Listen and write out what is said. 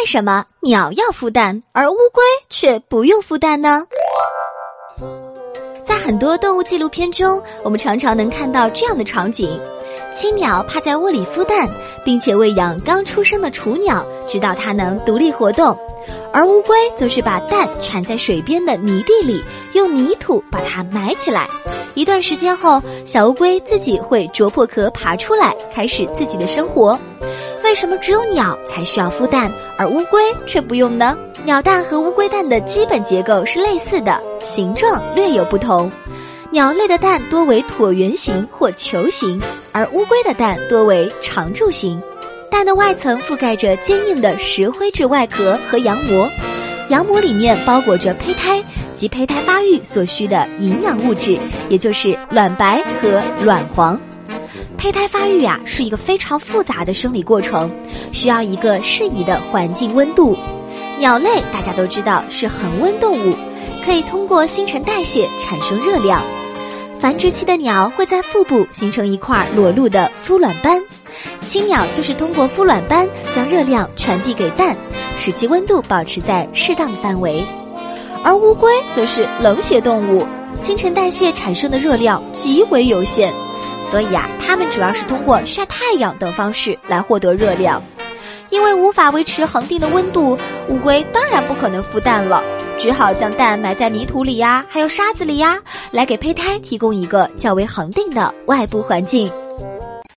为什么鸟要孵蛋，而乌龟却不用孵蛋呢？在很多动物纪录片中，我们常常能看到这样的场景：青鸟趴在窝里孵蛋，并且喂养刚出生的雏鸟，直到它能独立活动；而乌龟则是把蛋产在水边的泥地里，用泥土把它埋起来。一段时间后，小乌龟自己会啄破壳爬出来，开始自己的生活。为什么只有鸟才需要孵蛋，而乌龟却不用呢？鸟蛋和乌龟蛋的基本结构是类似的，形状略有不同。鸟类的蛋多为椭圆形或球形，而乌龟的蛋多为长柱形。蛋的外层覆盖着坚硬的石灰质外壳和羊膜，羊膜里面包裹着胚胎及胚胎发育所需的营养物质，也就是卵白和卵黄。胚胎发育呀是一个非常复杂的生理过程，需要一个适宜的环境温度。鸟类大家都知道是恒温动物，可以通过新陈代谢产生热量。繁殖期的鸟会在腹部形成一块裸露的孵卵斑，青鸟就是通过孵卵斑将热量传递给蛋，使其温度保持在适当的范围。而乌龟则是冷血动物，新陈代谢产生的热量极为有限。所以啊，它们主要是通过晒太阳等方式来获得热量。因为无法维持恒定的温度，乌龟当然不可能孵蛋了，只好将蛋埋在泥土里呀，还有沙子里呀，来给胚胎提供一个较为恒定的外部环境。